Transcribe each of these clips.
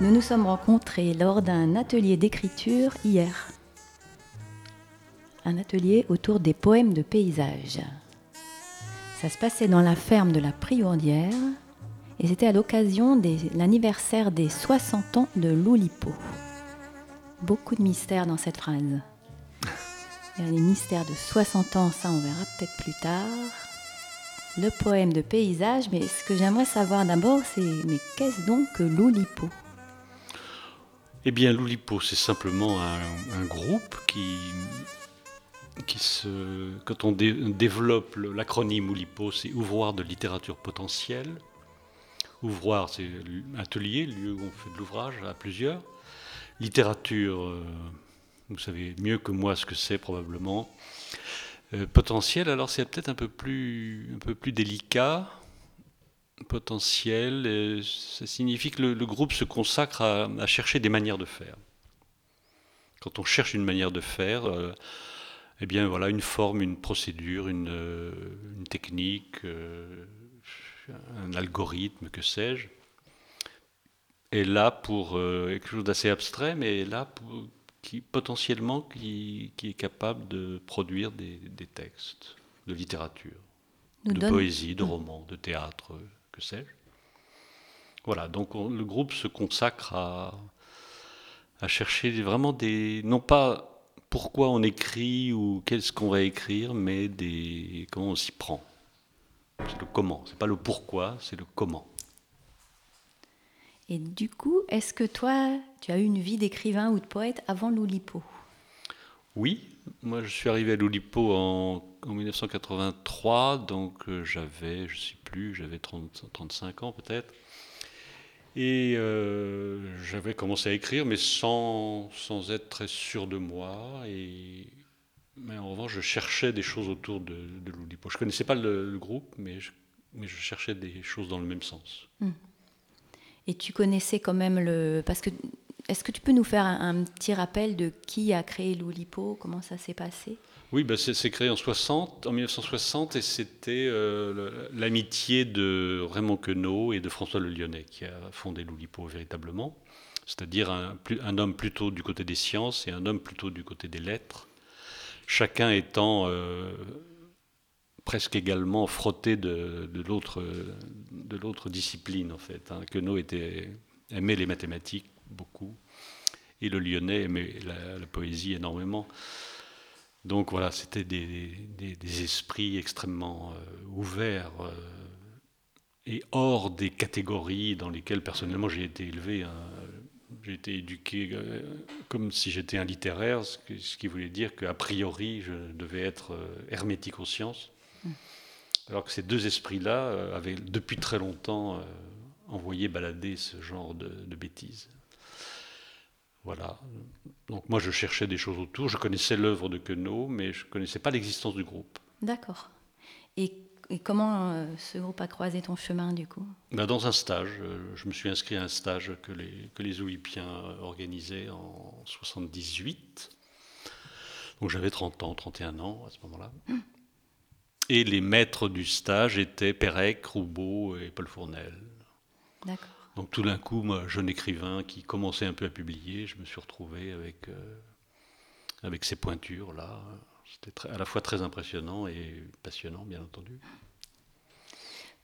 Nous nous sommes rencontrés lors d'un atelier d'écriture hier. Un atelier autour des poèmes de paysage. Ça se passait dans la ferme de la Priourdière et c'était à l'occasion de l'anniversaire des 60 ans de l'Oulipo. Beaucoup de mystères dans cette phrase. Les mystères de 60 ans, ça on verra peut-être plus tard. Le poème de paysage, mais ce que j'aimerais savoir d'abord, c'est mais qu'est-ce donc que l'Oulipo? Eh bien, l'Oulipo, c'est simplement un, groupe qui, se, quand on développe l'acronyme Oulipo, c'est ouvroir de littérature potentielle. Ouvroir, c'est atelier, lieu où on fait de l'ouvrage à plusieurs. Littérature, euh, vous savez mieux que moi ce que c'est probablement. Euh, potentiel, alors c'est peut-être un peu un peu plus délicat. Potentiel, euh, ça signifie que le, groupe se consacre à, chercher des manières de faire. Quand on cherche une manière de faire, euh, eh bien voilà, une forme, une procédure, une, une technique, un algorithme, que sais-je, est là pour quelque chose d'assez abstrait, mais est là pour, qui potentiellement qui, est capable de produire des, textes de littérature, de poésie, de roman, de théâtre, que sais-je. Voilà, donc le groupe se consacre à, à chercher vraiment des, non pas pourquoi on écrit ou qu'est-ce qu'on va écrire, mais des comment on s'y prend. C'est le comment, c'est pas le pourquoi, c'est le comment. Et du coup, est-ce que toi, tu as eu une vie d'écrivain ou de poète avant l'Oulipo? Oui, moi je suis arrivé à l'Oulipo en, 1983, donc euh, j'avais, je ne sais plus, j'avais 35 ans peut-être. Et euh, j'avais commencé à écrire, mais sans, sans être très sûr de moi. Et, mais en revanche, je cherchais des choses autour de, l'Oulipo. Je ne connaissais pas le, groupe, mais je, mais je, cherchais des choses dans le même sens. Hum. Et tu connaissais quand même le. Parce que. Est-ce que tu peux nous faire un, petit rappel de qui a créé l'Oulipo? Comment ça s'est passé? Oui, bah c'est créé en, 60, en 1960 et c'était euh, l'amitié de Raymond Queneau et de François Le Lyonnais qui a fondé l'Oulipo véritablement. C'est-à-dire un, homme plutôt du côté des sciences et un homme plutôt du côté des lettres. Chacun étant. Euh, presque également frotté de, l'autre discipline, en fait. Hein. Queneau aimait les mathématiques beaucoup, et le Lyonnais aimait la, poésie énormément. Donc voilà, c'était des, des, esprits extrêmement euh, ouverts euh, et hors des catégories dans lesquelles personnellement j'ai été élevé. Hein. J'ai été éduqué euh, comme si j'étais un littéraire, ce, ce, qui voulait dire qu'a priori je devais être hermétique aux sciences. Alors que ces deux esprits-là avaient depuis très longtemps envoyé balader ce genre de, bêtises. Voilà. Donc moi je cherchais des choses autour. Je connaissais l'œuvre de Queneau, mais je ne connaissais pas l'existence du groupe. D'accord. Et, comment euh, ce groupe a croisé ton chemin du coup? Ben, Dans un stage. je me suis inscrit à un stage que les, que les Oulipiens organisaient en 78. Donc j'avais 30 ans, 31 ans à ce moment-là. Et les maîtres du stage étaient Pérec, Roubaud et Paul Fournel. D'accord. Donc tout d'un coup, moi, jeune écrivain qui commençait un peu à publier, je me suis retrouvé avec, euh, avec ces pointures-là. C'était à la fois très impressionnant et passionnant, bien entendu.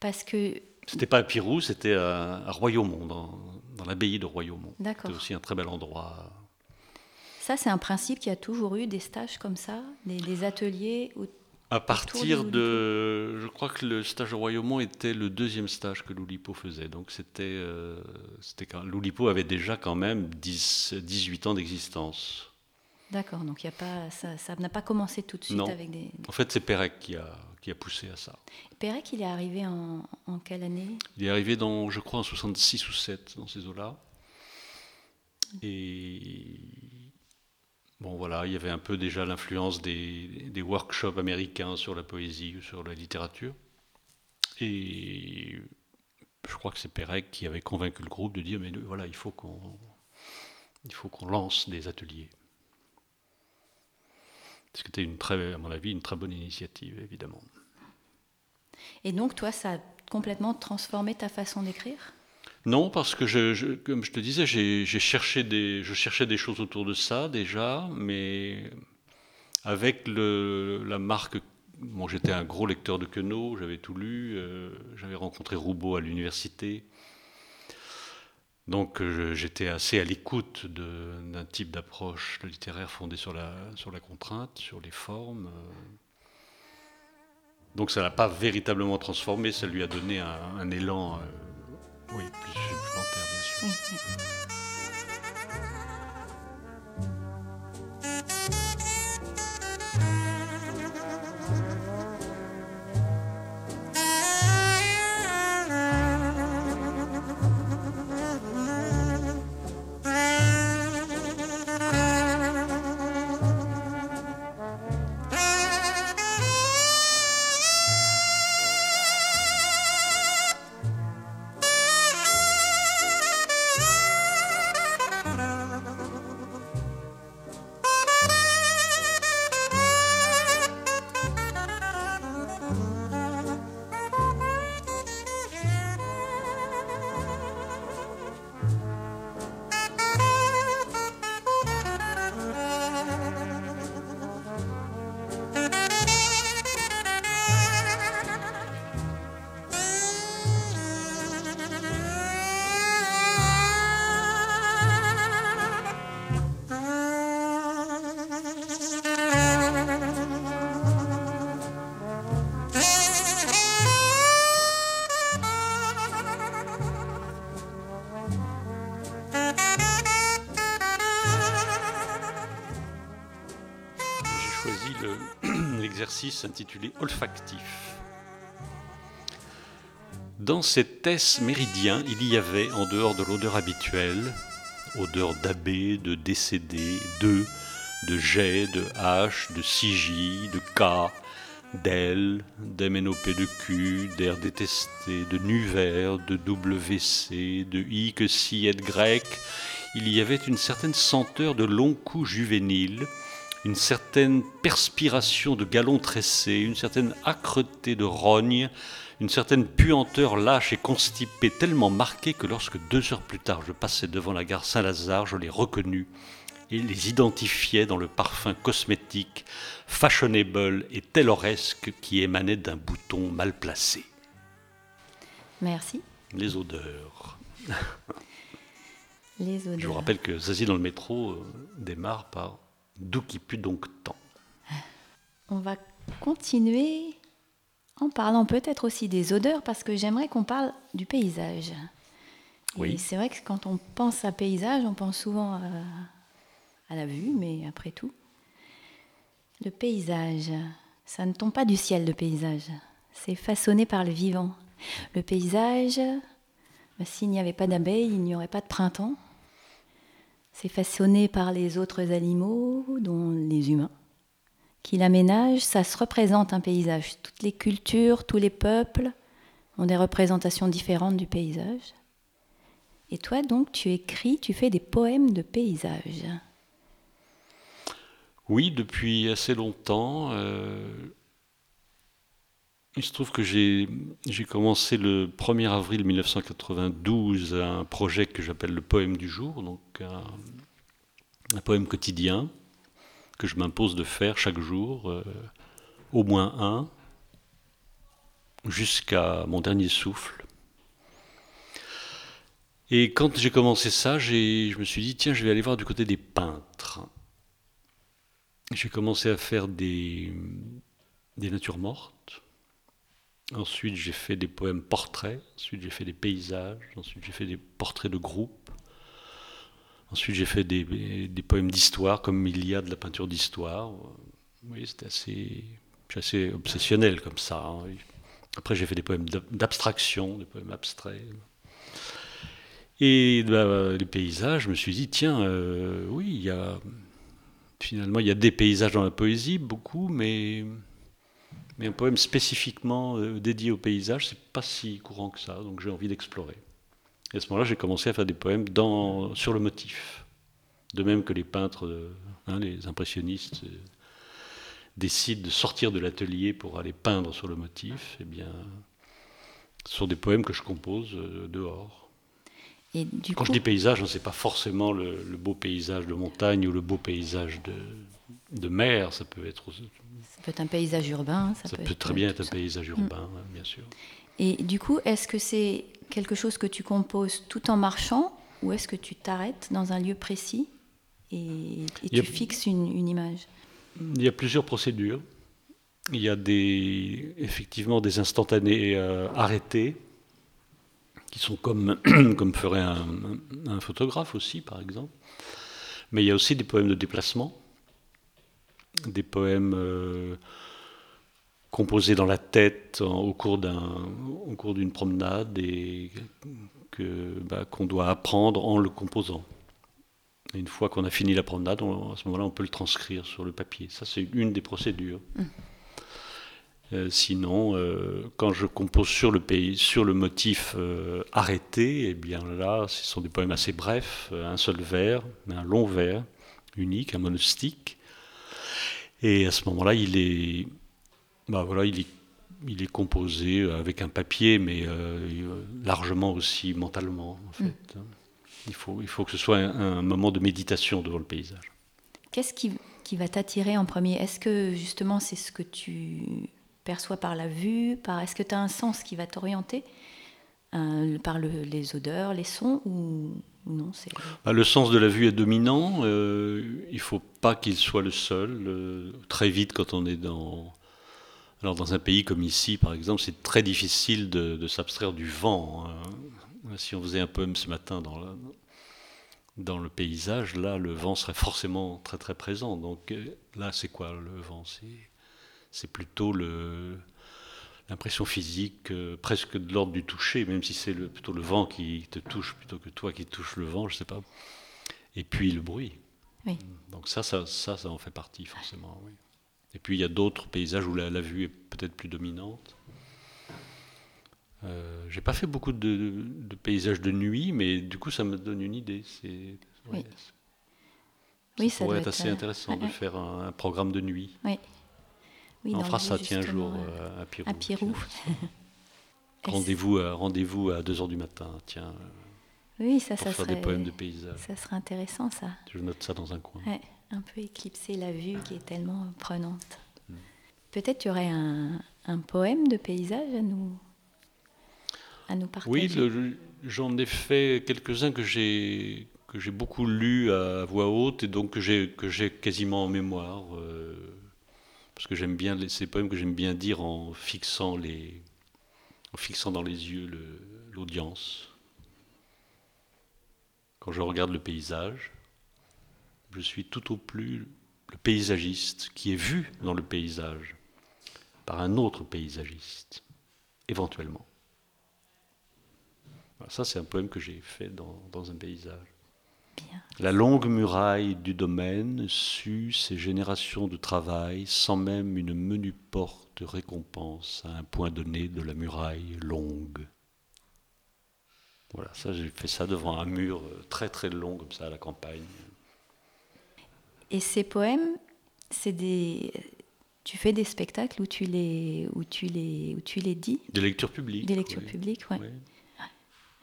Parce que... C'était pas à Pirou, c'était à, Royaumont, dans, dans l'abbaye de Royaumont. D'accord. C'était aussi un très bel endroit. Ça, c'est un principe qui a toujours eu des stages comme ça, des, des ateliers où à partir de. Je crois que le stage au Royaumont était le deuxième stage que l'Oulipo faisait. Donc c'était. Euh, quand L'Oulipo avait déjà quand même 10, 18 ans d'existence. D'accord, donc y a pas, ça n'a pas commencé tout de suite avec des. En fait, c'est Pérec qui a, qui a poussé à ça. Pérec, il est arrivé en, en quelle année? Il est arrivé dans, je crois, en 66 ou 7, dans ces eaux-là. Et Bon voilà, il y avait un peu déjà l'influence des, workshops américains sur la poésie ou sur la littérature. Et je crois que c'est Pérec qui avait convaincu le groupe de dire mais voilà, il faut qu'on lance des ateliers. C'était une très, à mon avis, une très bonne initiative, évidemment. Et donc, toi, ça a complètement transformé ta façon d'écrire? Non, parce que, comme je te disais, j'ai cherché des, je cherchais des choses autour de ça déjà, mais avec la marque. J'étais un gros lecteur de Queneau, j'avais tout lu, euh, j'avais rencontré Roubaud à l'université. Donc j'étais assez à l'écoute d'un type d'approche littéraire fondée sur la, la contrainte, sur les formes. Donc ça n'a pas véritablement transformé, ça lui a donné un, élan euh, oui, plus supplémentaire, bien sûr. Bye. Intitulé Olfactif. Dans cet test méridien, il y avait, en dehors de l'odeur habituelle, odeur d'abbé, de décédé, de, de jet, de hache, de sigil, de K, d'aile, d'MNOP de Q, d'air détesté, de nuver, de WC, de I que si et grec, il y avait une certaine senteur de long cou juvénile, une certaine perspiration de galon tressé, une certaine âcreté de rogne, une certaine puanteur lâche et constipée tellement marquée que lorsque deux heures plus tard je passais devant la gare Saint-Lazare, je les reconnus et les identifiais dans le parfum cosmétique, fashionable et tayloresque qui émanait d'un bouton mal placé. Merci. Les odeurs. Les odeurs. Je vous rappelle que Zazie dans le métro euh, démarre par D'où qui pue donc tant On va continuer en parlant peut-être aussi des odeurs parce que j'aimerais qu'on parle du paysage. Oui. c'est vrai que quand on pense à paysage, on pense souvent à, la vue, mais après tout, le paysage, ça ne tombe pas du ciel, le paysage. C'est façonné par le vivant. Le paysage, bah, s'il n'y avait pas d'abeilles, il n'y aurait pas de printemps. C'est façonné par les autres animaux, dont les humains, qui l'aménagent. Ça se représente un paysage. Toutes les cultures, tous les peuples ont des représentations différentes du paysage. Et toi, donc, tu écris, tu fais des poèmes de paysage. Oui, depuis assez longtemps. Euh, il se trouve que j'ai commencé le 1er avril 1992 un projet que j'appelle le poème du jour, donc un, poème quotidien que je m'impose de faire chaque jour, euh, au moins un, jusqu'à mon dernier souffle. Et quand j'ai commencé ça, je me suis dit, tiens, je vais aller voir du côté des peintres. J'ai commencé à faire des, des natures mortes Ensuite, j'ai fait des poèmes portraits. Ensuite, j'ai fait des paysages. Ensuite, j'ai fait des portraits de groupe. Ensuite, j'ai fait des, poèmes d'histoire, comme il y a de la peinture d'histoire. Oui, c'était assez, assez obsessionnel comme ça. Hein, Après, j'ai fait des poèmes d'abstraction, des poèmes abstraits. Et bah, les paysages, je me suis dit, tiens, euh, oui, il y a, finalement, il y a des paysages dans la poésie, beaucoup, mais mais un poème spécifiquement euh, dédié au paysage, c'est pas si courant que ça, donc j'ai envie d'explorer. Et à ce moment-là, j'ai commencé à faire des poèmes dans, sur le motif. De même que les peintres, euh, hein, les impressionnistes, euh, décident de sortir de l'atelier pour aller peindre sur le motif, eh bien, ce sont des poèmes que je compose dehors. Et du Quand je dis paysage, ce n'est pas forcément le, beau paysage de montagne ou le beau paysage de, de mer, ça peut être... Ça peut être un paysage urbain. Ça, peut, très bien être un paysage mm. urbain, bien sûr. Et du coup, est-ce que c'est quelque chose que tu composes tout en marchant ou est-ce que tu t'arrêtes dans un lieu précis et, tu fixes une, image? Il y a plusieurs procédures. Il y a des, effectivement des instantanés euh, arrêtés qui sont comme, comme ferait un, photographe aussi, par exemple. Mais il y a aussi des poèmes de déplacement, des poèmes euh, composés dans la tête au cours d'une promenade et bah, qu'on doit apprendre en le composant. Et une fois qu'on a fini la promenade, à ce moment-là, on peut le transcrire sur le papier. Ça, c'est une des procédures. Mmh. Euh, sinon, euh, quand je compose sur le pays, sur le motif euh, arrêté, eh bien là, ce sont des poèmes assez brefs, un seul vers, un long vers, unique, un monostique. Et à ce moment-là, il est, bah voilà, il est il est composé avec un papier, mais euh, largement aussi mentalement, en fait. Mm. Il, faut, il faut que ce soit un, moment de méditation devant le paysage. Qu'est-ce qui, qui, va t'attirer en premier? Est-ce que justement c'est ce que tu perçois par la vue par, Est-ce que tu as un sens qui va t'orienter? Euh, par les odeurs, les sons ou, bah, Le sens de la vue est dominant. Euh, il ne faut pas qu'il soit le seul. très vite, quand on est dans alors dans un pays comme ici, par exemple, c'est très difficile de, s'abstraire du vent. Hein. Si on faisait un poème ce matin dans, dans le paysage, là, le vent serait forcément très très présent. Donc euh, là, c'est quoi le vent? C'est plutôt l'impression physique, euh, presque de l'ordre du toucher, même si c'est plutôt le vent qui te touche plutôt que toi qui touche le vent, je sais pas. Et puis le bruit. Donc ça, ça, ça, ça en fait partie forcément. Oui. Et puis il y a d'autres paysages où la, vue est peut-être plus dominante. Euh, j'ai pas fait beaucoup de, paysages de nuit, mais du coup ça me donne une idée. C'est, oui. ça, pourrait être assez euh, intéressant de faire un, programme de nuit. Oui. On fera ça, tiens, un jour euh, à Pirou. À Pirou. rendez-vous, à, rendez-vous à 2h du matin, tiens. Oui, ça, ça faire serait, des poèmes de paysages. Ça serait intéressant, ça. Je note ça dans un coin un peu éclipser la vue qui est tellement prenante. Peut-être tu aurais un, poème de paysage à nous, à nous partager. Oui, j'en ai fait quelques-uns que j'ai que j'ai beaucoup lus à voix haute et donc que j'ai que j'ai quasiment en mémoire euh, parce que j'aime bien ces poèmes que j'aime bien dire en fixant les en fixant dans les yeux l'audience quand je regarde le paysage je suis tout au plus le paysagiste qui est vu dans le paysage par un autre paysagiste, éventuellement. ça, c'est un poème que j'ai fait dans, un paysage. La longue muraille du domaine sut ses générations de travail sans même une menue porte de récompense à un point donné de la muraille longue. Voilà, ça j'ai fait ça devant un mur très très long comme ça à la campagne. Et ces poèmes, c'est des. Tu fais des spectacles où tu les, où tu les, où tu les dis? Des lectures publiques. Des lectures publiques, oui.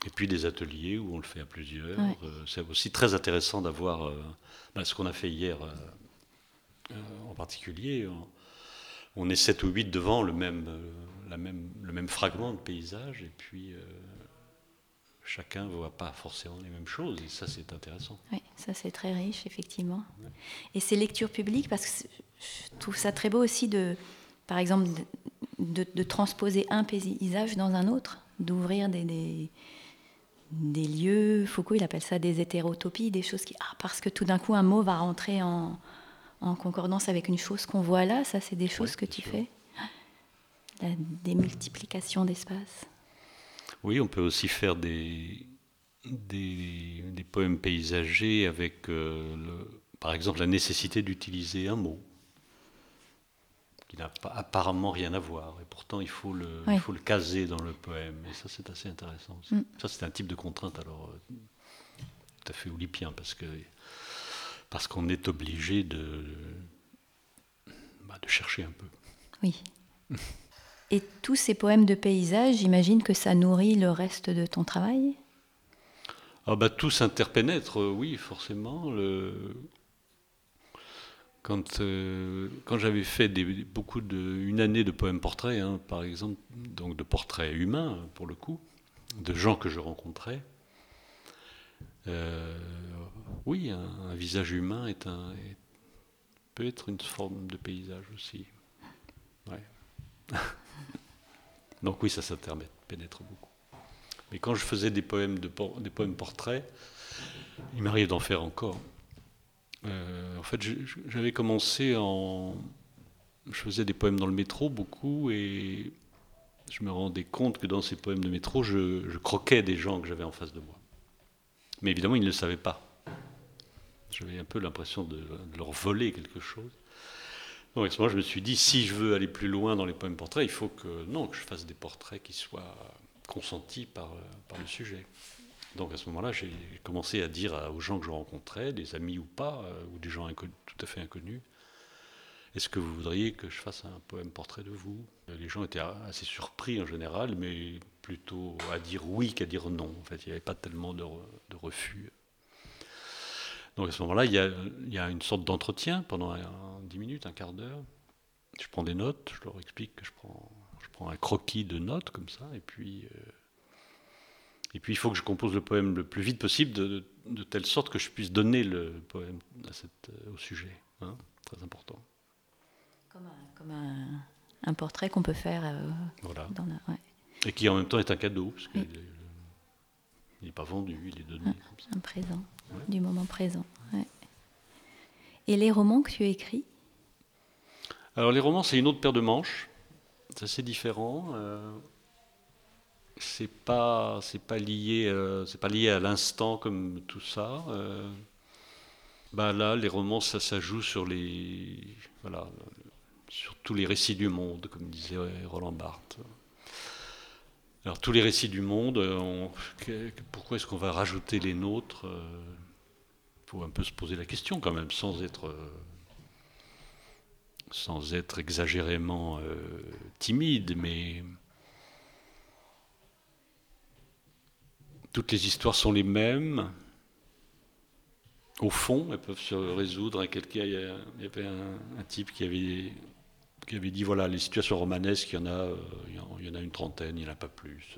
Et puis des ateliers où on le fait à plusieurs. Euh, c'est aussi très intéressant d'avoir euh, bah, ce qu'on a fait hier euh, en particulier. On, est 7 ou 8 devant le même, la même, le même fragment de paysage et puis chacun ne voit pas forcément les mêmes choses, et ça c'est intéressant. Oui, ça c'est très riche, effectivement. Et ces lectures publiques, parce que je trouve ça très beau aussi de, par exemple, de, transposer un paysage dans un autre, d'ouvrir des, des, lieux, Foucault il appelle ça des hétérotopies, des choses qui... Ah, parce que tout d'un coup un mot va rentrer en, en concordance avec une chose qu'on voit là, ça c'est des choses que tu fais. La démultiplication d'espace. Oui, on peut aussi faire des, des, poèmes paysagers avec, euh, par exemple, la nécessité d'utiliser un mot qui n'a apparemment rien à voir. Et pourtant, il faut le, il faut le caser dans le poème. Et ça, c'est assez intéressant. Mm. Ça, c'est un type de contrainte, alors, euh, tout à fait olypien, parce que parce qu'on est obligé de, bah, de chercher un peu. Oui. Et tous ces poèmes de paysage, j'imagine que ça nourrit le reste de ton travail? Ah bah tout s'interpénètre, oui, forcément. Le... Quand, euh, quand j'avais fait beaucoup de, une année de poèmes portraits, hein, par exemple, donc de portraits humains pour le coup, de gens que je rencontrais, euh, oui, un, visage humain est un, peut être une forme de paysage aussi. Donc oui, ça s'interpénètre beaucoup. Mais quand je faisais des poèmes, de, des poèmes portraits, il m'arrive d'en faire encore. Euh, en fait, j'avais commencé en. Je faisais des poèmes dans le métro beaucoup et je me rendais compte que dans ces poèmes de métro, je, croquais des gens que j'avais en face de moi. Mais évidemment, ils ne le savaient pas. J'avais un peu l'impression de, leur voler quelque chose. Donc à ce moment, je me suis dit, si je veux aller plus loin dans les poèmes portraits, il faut que non, que je fasse des portraits qui soient consentis par, par le sujet. Donc à ce moment-là, j'ai commencé à dire aux gens que je rencontrais, des amis ou pas, euh, ou des gens tout à fait inconnus, est-ce que vous voudriez que je fasse un poème portrait de vous? Les gens étaient assez surpris en général, mais plutôt à dire oui qu'à dire non. En fait, il n'y avait pas tellement de, refus. Donc à ce moment-là, il, y a, une sorte d'entretien pendant 10 minutes, un quart d'heure. Je prends des notes, je leur explique que je prends, je prends un croquis de notes comme ça, et puis... Euh, et puis il faut que je compose le poème le plus vite possible, de, telle sorte que je puisse donner le poème à cette, euh, au sujet. Hein, très important. Comme un, portrait qu'on peut faire. Euh, voilà. Et qui en même temps est un cadeau, parce qu'il n'est pas vendu, il est donné. Un, présent, du moment présent. Et les romans que tu écris Alors les romans, c'est une autre paire de manches. C'est assez différent. Euh, c'est pas c'est pas lié euh, c'est pas lié à l'instant comme tout ça. Euh, bah là, les romans, ça, ça joue sur les voilà sur tous les récits du monde, comme disait Roland Barthes. Alors tous les récits du monde, euh, pourquoi est-ce qu'on va rajouter les nôtres Il faut un peu se poser la question quand même, sans être sans être exagérément timide, mais toutes les histoires sont les mêmes. Au fond, elles peuvent se résoudre. Il y avait un, type qui avait, qui avait dit voilà, les situations romanesques, il y en a, il y en a une trentaine, il n'y en a pas plus.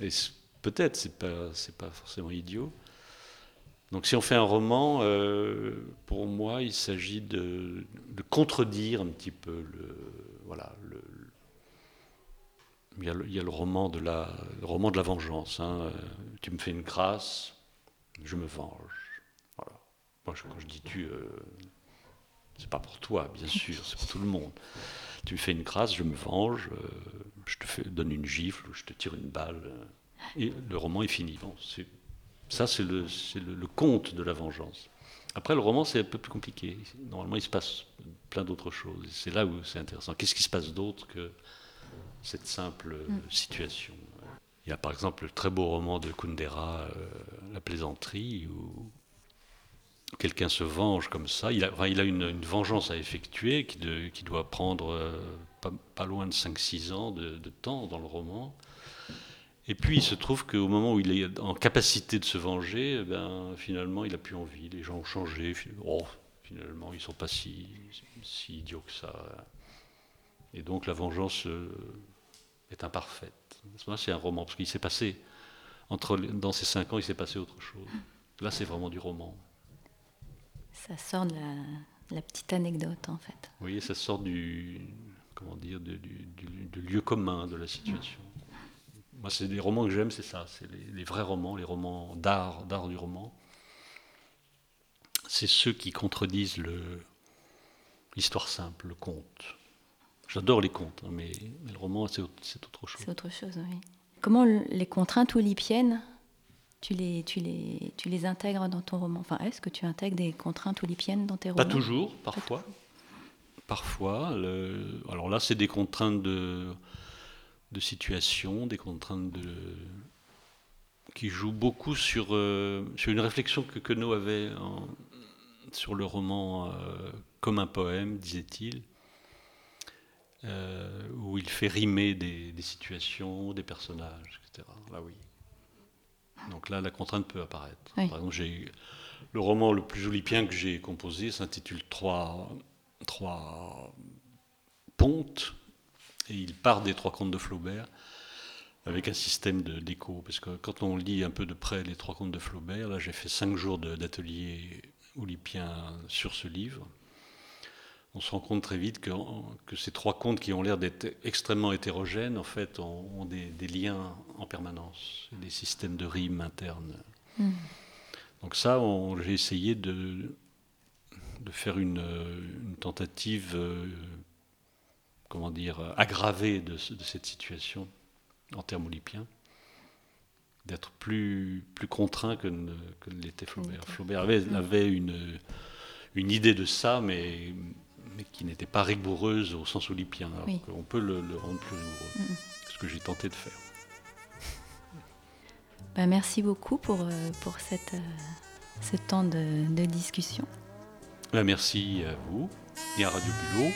Et peut-être, c'est pas, pas forcément idiot. Donc, si on fait un roman, euh, pour moi, il s'agit de, de, contredire un petit peu le, voilà, le, il y, a le, roman de la, roman de la vengeance. Hein. Tu me fais une grâce, je me venge. Moi, quand je dis tu, euh, c'est pas pour toi, bien sûr, c'est pour tout le monde. Tu me fais une grâce, je me venge, euh, je te donne une gifle, je te tire une balle, euh, et le roman est fini. Bon, ça, c'est le, le, le, conte de la vengeance. Après, le roman, c'est un peu plus compliqué. Normalement, il se passe plein d'autres choses. C'est là où c'est intéressant. Qu'est-ce qui se passe d'autre que cette simple mm. situation. Il y a par exemple le très beau roman de Kundera, euh, La plaisanterie, où quelqu'un se venge comme ça. Il a, il a une, vengeance à effectuer qui, qui doit prendre euh, pas, loin de 5-6 ans de, temps dans le roman. Et puis il se trouve qu'au moment où il est en capacité de se venger, eh ben, finalement il n'a plus envie. Les gens ont changé. Oh, finalement, ils ne sont pas si, si idiots que ça. Et donc la vengeance euh, est imparfaite. C'est un roman, parce qu'il s'est passé, entre, dans ces cinq ans, il s'est passé autre chose. Là, c'est vraiment du roman. Ça sort de la, petite anecdote, en fait. Oui, ça sort du, comment dire, du, lieu commun de la situation. Moi, c'est des romans que j'aime, c'est ça, c'est les, vrais romans, les romans d'art, d'art du roman. C'est ceux qui contredisent l'histoire simple, le conte. J'adore les contes, hein, mais, le roman, c'est autre chose. C'est autre chose, oui. Comment les contraintes oulipiennes, tu les, tu les, tu les intègres dans ton roman? Enfin, est-ce que tu intègres des contraintes oulipiennes dans tes romans? Pas toujours, parfois. Parfois. alors là, c'est des contraintes de, de situation, des contraintes de, qui jouent beaucoup sur, euh, sur une réflexion que Queneau avait sur le roman euh, comme un poème, disait-il. Euh, où il fait rimer des, situations, des personnages, etc. Là, oui. Donc là, la contrainte peut apparaître. Oui. Par exemple, j'ai le roman le plus olypien que j'ai composé s'intitule Trois, trois pontes, et il part des trois contes de Flaubert avec un système d'écho. Parce que quand on lit un peu de près les trois contes de Flaubert, là j'ai fait cinq jours d'atelier olypien sur ce livre. On se rend compte très vite que, que ces trois contes qui ont l'air d'être extrêmement hétérogènes, en fait, ont, ont des, des liens en permanence, des systèmes de rimes internes. Mm. Donc ça, j'ai essayé de, de faire une, une tentative, euh, comment dire, aggravée de, ce- de cette situation en termes olypiens, d'être plus, plus contraint que ne, que ne l'était Flaubert. Flaubert avait, avait une, une idée de ça, mais, mais qui n'était pas rigoureuse au sens. Alors Oui. On peut le, le rendre plus rigoureux, Mm. ce que j'ai tenté de faire. Ben, merci beaucoup pour, euh, pour cette, euh, ce temps de, de discussion. Ben, merci à vous et à Radio Bulot.